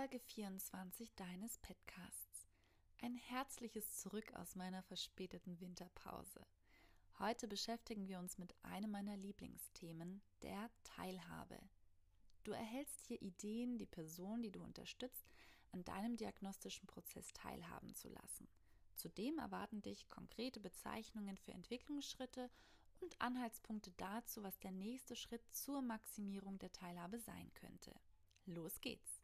Folge 24 deines Podcasts. Ein herzliches Zurück aus meiner verspäteten Winterpause. Heute beschäftigen wir uns mit einem meiner Lieblingsthemen, der Teilhabe. Du erhältst hier Ideen, die Person, die du unterstützt, an deinem diagnostischen Prozess teilhaben zu lassen. Zudem erwarten dich konkrete Bezeichnungen für Entwicklungsschritte und Anhaltspunkte dazu, was der nächste Schritt zur Maximierung der Teilhabe sein könnte. Los geht's!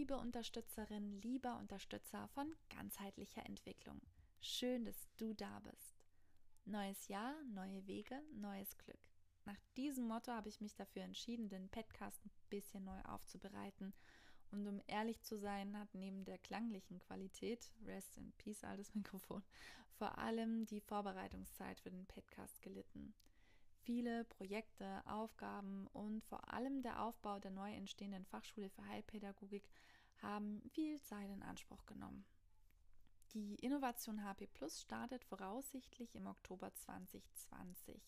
Liebe Unterstützerin, lieber Unterstützer von ganzheitlicher Entwicklung. Schön, dass du da bist. Neues Jahr, neue Wege, neues Glück. Nach diesem Motto habe ich mich dafür entschieden, den Podcast ein bisschen neu aufzubereiten. Und um ehrlich zu sein, hat neben der klanglichen Qualität, Rest in Peace, altes Mikrofon, vor allem die Vorbereitungszeit für den Podcast gelitten. Viele Projekte, Aufgaben und vor allem der Aufbau der neu entstehenden Fachschule für Heilpädagogik haben viel Zeit in Anspruch genommen. Die Innovation HP Plus startet voraussichtlich im Oktober 2020.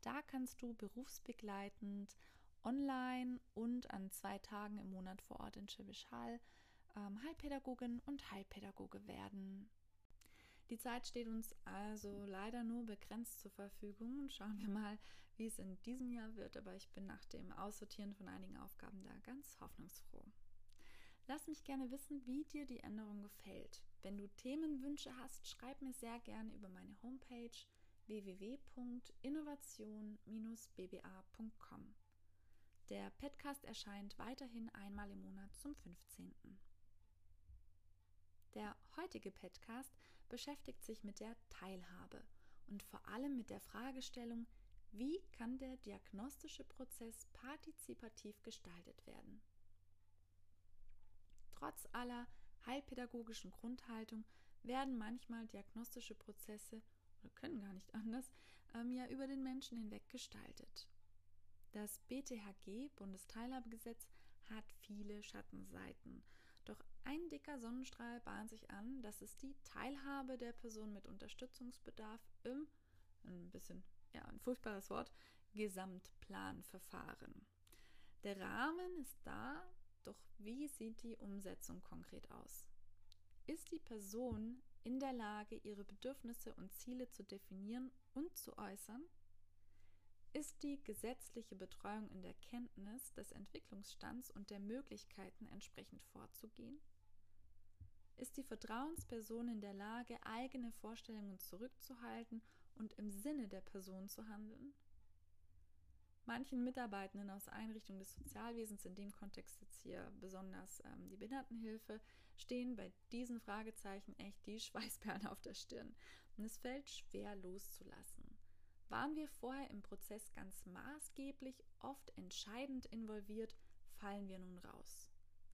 Da kannst du berufsbegleitend online und an zwei Tagen im Monat vor Ort in Schwäbisch Hall ähm, Heilpädagogin und Heilpädagoge werden. Die Zeit steht uns also leider nur begrenzt zur Verfügung. Schauen wir mal, wie es in diesem Jahr wird, aber ich bin nach dem Aussortieren von einigen Aufgaben da ganz hoffnungsfroh. Lass mich gerne wissen, wie dir die Änderung gefällt. Wenn du Themenwünsche hast, schreib mir sehr gerne über meine Homepage www.innovation-bba.com. Der Podcast erscheint weiterhin einmal im Monat zum 15. Der heutige Podcast beschäftigt sich mit der Teilhabe und vor allem mit der Fragestellung, wie kann der diagnostische Prozess partizipativ gestaltet werden. Trotz aller heilpädagogischen Grundhaltung werden manchmal diagnostische Prozesse oder können gar nicht anders, ähm, ja über den Menschen hinweg gestaltet. Das BTHG, Bundesteilhabegesetz, hat viele Schattenseiten. Doch ein dicker Sonnenstrahl bahnt sich an, dass es die Teilhabe der Person mit Unterstützungsbedarf im, ein bisschen, ja, ein furchtbares Wort, Gesamtplanverfahren. Der Rahmen ist da, doch wie sieht die Umsetzung konkret aus? Ist die Person in der Lage, ihre Bedürfnisse und Ziele zu definieren und zu äußern? Ist die gesetzliche Betreuung in der Kenntnis des Entwicklungsstands und der Möglichkeiten entsprechend vorzugehen? Ist die Vertrauensperson in der Lage, eigene Vorstellungen zurückzuhalten und im Sinne der Person zu handeln? Manchen Mitarbeitenden aus Einrichtungen des Sozialwesens, in dem Kontext jetzt hier besonders ähm, die Behindertenhilfe, stehen bei diesen Fragezeichen echt die Schweißperlen auf der Stirn. Und es fällt schwer loszulassen. Waren wir vorher im Prozess ganz maßgeblich, oft entscheidend involviert, fallen wir nun raus.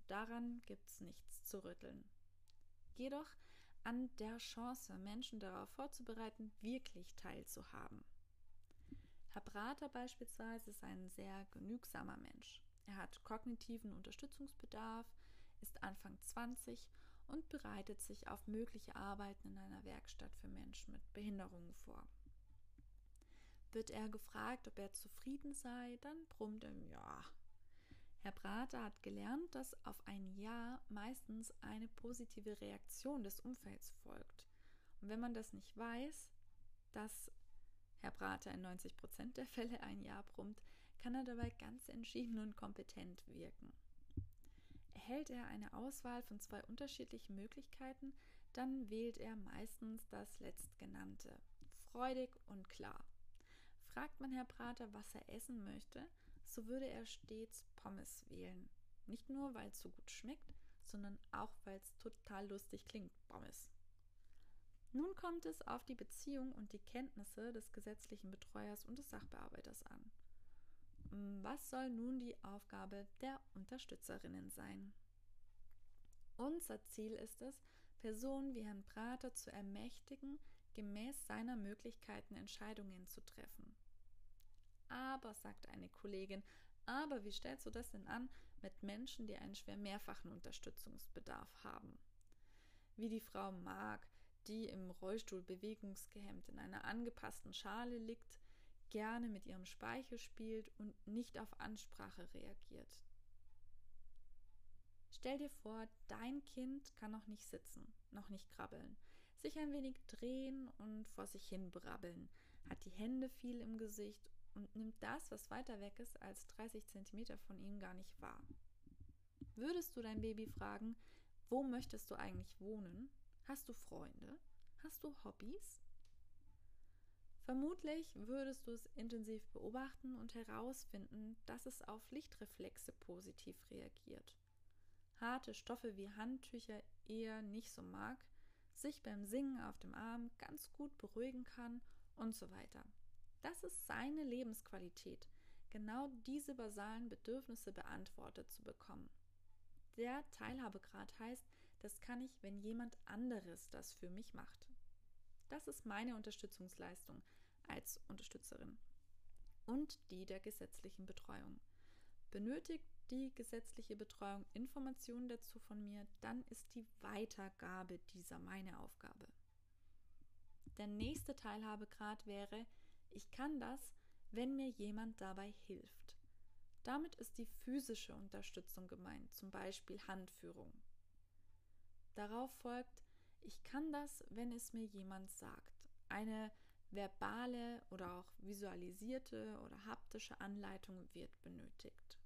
Daran gibt es nichts zu rütteln. Jedoch an der Chance, Menschen darauf vorzubereiten, wirklich teilzuhaben. Herr Prater beispielsweise ist ein sehr genügsamer Mensch. Er hat kognitiven Unterstützungsbedarf, ist Anfang 20 und bereitet sich auf mögliche Arbeiten in einer Werkstatt für Menschen mit Behinderungen vor. Wird er gefragt, ob er zufrieden sei, dann brummt er Ja. Herr Prater hat gelernt, dass auf ein Ja meistens eine positive Reaktion des Umfelds folgt. Und wenn man das nicht weiß, dass Herr Prater in 90 Prozent der Fälle ein Ja brummt, kann er dabei ganz entschieden und kompetent wirken. Erhält er eine Auswahl von zwei unterschiedlichen Möglichkeiten, dann wählt er meistens das letztgenannte. Freudig und klar. Fragt man Herr Prater, was er essen möchte, so würde er stets Pommes wählen. Nicht nur, weil es so gut schmeckt, sondern auch, weil es total lustig klingt, Pommes. Nun kommt es auf die Beziehung und die Kenntnisse des gesetzlichen Betreuers und des Sachbearbeiters an. Was soll nun die Aufgabe der Unterstützerinnen sein? Unser Ziel ist es, Personen wie Herrn Prater zu ermächtigen, gemäß seiner Möglichkeiten Entscheidungen zu treffen. Aber, sagt eine Kollegin, aber wie stellst du das denn an, mit Menschen, die einen schwer mehrfachen Unterstützungsbedarf haben. Wie die Frau Mark, die im Rollstuhl bewegungsgehemmt in einer angepassten Schale liegt, gerne mit ihrem Speichel spielt und nicht auf Ansprache reagiert. Stell dir vor, dein Kind kann noch nicht sitzen, noch nicht krabbeln, sich ein wenig drehen und vor sich hin brabbeln, hat die Hände viel im Gesicht und nimmt das, was weiter weg ist, als 30 Zentimeter von ihm gar nicht wahr. Würdest du dein Baby fragen, wo möchtest du eigentlich wohnen? Hast du Freunde? Hast du Hobbys? Vermutlich würdest du es intensiv beobachten und herausfinden, dass es auf Lichtreflexe positiv reagiert. Harte Stoffe wie Handtücher eher nicht so mag, sich beim Singen auf dem Arm ganz gut beruhigen kann und so weiter. Das ist seine Lebensqualität, genau diese basalen Bedürfnisse beantwortet zu bekommen. Der Teilhabegrad heißt, das kann ich, wenn jemand anderes das für mich macht. Das ist meine Unterstützungsleistung als Unterstützerin und die der gesetzlichen Betreuung. Benötigt die gesetzliche Betreuung Informationen dazu von mir, dann ist die Weitergabe dieser meine Aufgabe. Der nächste Teilhabegrad wäre, ich kann das, wenn mir jemand dabei hilft. Damit ist die physische Unterstützung gemeint, zum Beispiel Handführung. Darauf folgt, ich kann das, wenn es mir jemand sagt. Eine verbale oder auch visualisierte oder haptische Anleitung wird benötigt.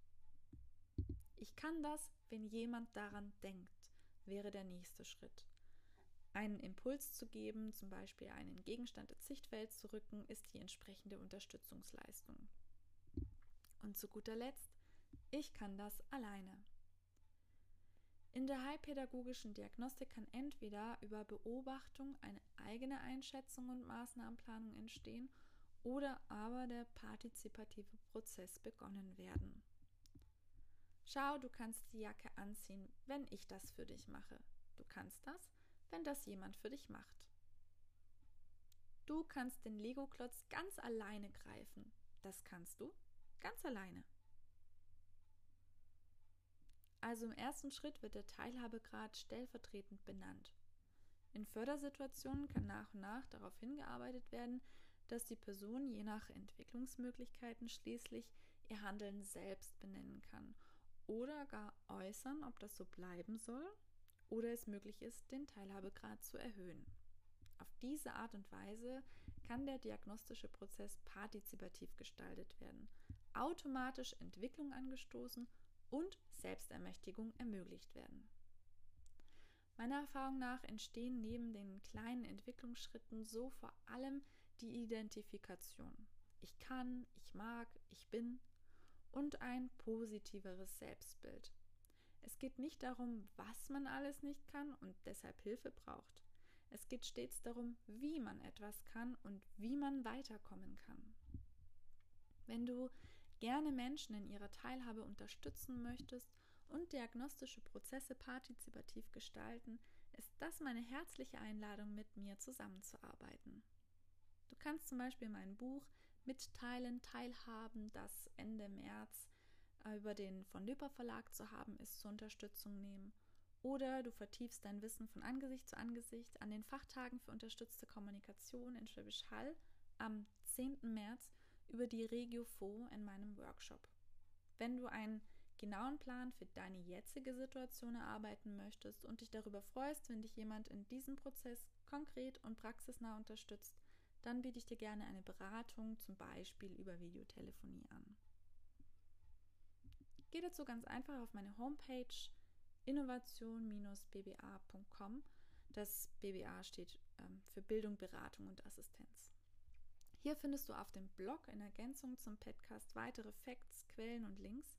Ich kann das, wenn jemand daran denkt, wäre der nächste Schritt. Einen Impuls zu geben, zum Beispiel einen Gegenstand ins Sichtfeld zu rücken, ist die entsprechende Unterstützungsleistung. Und zu guter Letzt, ich kann das alleine. In der heilpädagogischen Diagnostik kann entweder über Beobachtung eine eigene Einschätzung und Maßnahmenplanung entstehen oder aber der partizipative Prozess begonnen werden. Schau, du kannst die Jacke anziehen, wenn ich das für dich mache. Du kannst das, wenn das jemand für dich macht. Du kannst den Lego-Klotz ganz alleine greifen. Das kannst du ganz alleine. Also im ersten Schritt wird der Teilhabegrad stellvertretend benannt. In Fördersituationen kann nach und nach darauf hingearbeitet werden, dass die Person je nach Entwicklungsmöglichkeiten schließlich ihr Handeln selbst benennen kann oder gar äußern, ob das so bleiben soll oder es möglich ist, den Teilhabegrad zu erhöhen. Auf diese Art und Weise kann der diagnostische Prozess partizipativ gestaltet werden, automatisch Entwicklung angestoßen und Selbstermächtigung ermöglicht werden. Meiner Erfahrung nach entstehen neben den kleinen Entwicklungsschritten so vor allem die Identifikation. Ich kann, ich mag, ich bin und ein positiveres Selbstbild. Es geht nicht darum, was man alles nicht kann und deshalb Hilfe braucht. Es geht stets darum, wie man etwas kann und wie man weiterkommen kann. Wenn du gerne Menschen in ihrer Teilhabe unterstützen möchtest und diagnostische Prozesse partizipativ gestalten, ist das meine herzliche Einladung, mit mir zusammenzuarbeiten. Du kannst zum Beispiel mein Buch Mitteilen, Teilhaben, das Ende März äh, über den von Löper Verlag zu haben ist, zur Unterstützung nehmen. Oder du vertiefst dein Wissen von Angesicht zu Angesicht an den Fachtagen für unterstützte Kommunikation in Schwäbisch Hall am 10. März über die Regiofo in meinem Workshop. Wenn du einen genauen Plan für deine jetzige Situation erarbeiten möchtest und dich darüber freust, wenn dich jemand in diesem Prozess konkret und praxisnah unterstützt, dann biete ich dir gerne eine Beratung, zum Beispiel über Videotelefonie an. Geh dazu ganz einfach auf meine Homepage innovation-bba.com. Das BBA steht ähm, für Bildung, Beratung und Assistenz. Hier findest du auf dem Blog in Ergänzung zum Podcast weitere Facts, Quellen und Links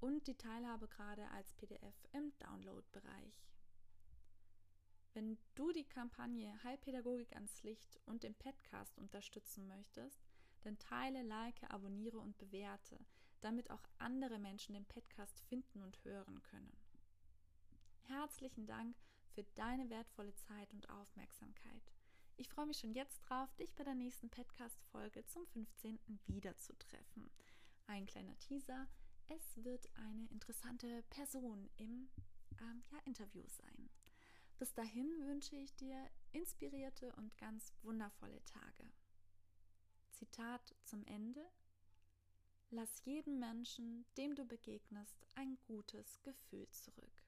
und die Teilhabe gerade als PDF im Download-Bereich. Wenn du die Kampagne Heilpädagogik ans Licht und den Podcast unterstützen möchtest, dann teile, like, abonniere und bewerte, damit auch andere Menschen den Podcast finden und hören können. Herzlichen Dank für deine wertvolle Zeit und Aufmerksamkeit. Ich freue mich schon jetzt drauf, dich bei der nächsten Podcast-Folge zum 15. wiederzutreffen. Ein kleiner Teaser. es wird eine interessante Person im ähm, ja, Interview sein. Bis dahin wünsche ich dir inspirierte und ganz wundervolle Tage. Zitat zum Ende. Lass jedem Menschen, dem du begegnest, ein gutes Gefühl zurück.